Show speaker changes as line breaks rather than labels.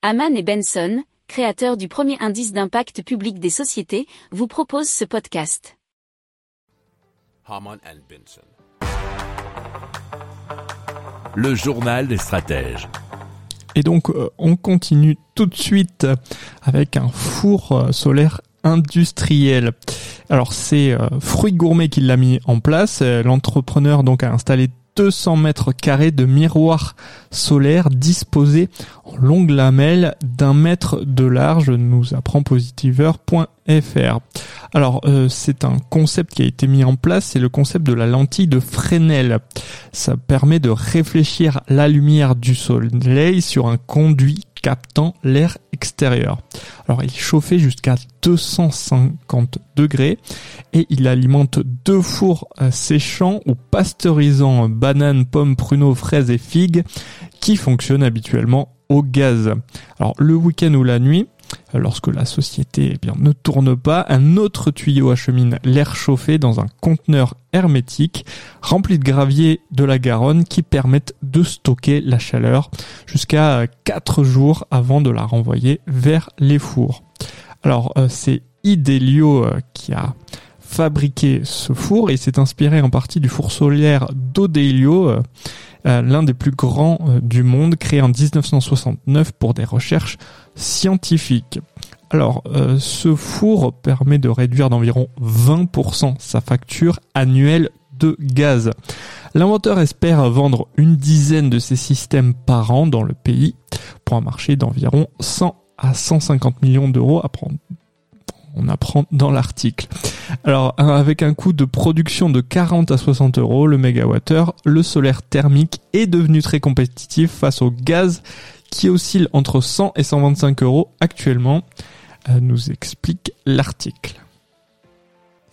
Haman et Benson, créateurs du premier indice d'impact public des sociétés, vous proposent ce podcast.
Haman and Benson.
Le journal des stratèges.
Et donc, euh, on continue tout de suite avec un four euh, solaire industriel. Alors, c'est euh, Fruit Gourmet qui l'a mis en place. L'entrepreneur donc a installé 200 mètres carrés de miroirs solaires disposés en longues lamelles d'un mètre de large, nous apprend positiveur.fr. Alors euh, c'est un concept qui a été mis en place, c'est le concept de la lentille de Fresnel. Ça permet de réfléchir la lumière du soleil sur un conduit captant l'air Alors il chauffait jusqu'à 250 degrés et il alimente deux fours euh, séchants ou pasteurisant bananes, pommes, pruneaux, fraises et figues qui fonctionnent habituellement au gaz. Alors le week-end ou la nuit, lorsque la société eh bien, ne tourne pas, un autre tuyau achemine l'air chauffé dans un conteneur hermétique rempli de gravier de la Garonne qui permettent de stocker la chaleur jusqu'à 4 jours avant de la renvoyer vers les fours. Alors euh, c'est Idelio euh, qui a fabriqué ce four et s'est inspiré en partie du four solaire d'Odelio, euh, euh, l'un des plus grands euh, du monde, créé en 1969 pour des recherches scientifiques. Alors, euh, ce four permet de réduire d'environ 20% sa facture annuelle de gaz. L'inventeur espère vendre une dizaine de ces systèmes par an dans le pays pour un marché d'environ 100 à 150 millions d'euros on apprend dans l'article. Alors, avec un coût de production de 40 à 60 euros le mégawattheure, le solaire thermique est devenu très compétitif face au gaz qui oscille entre 100 et 125 euros actuellement, euh, nous explique l'article.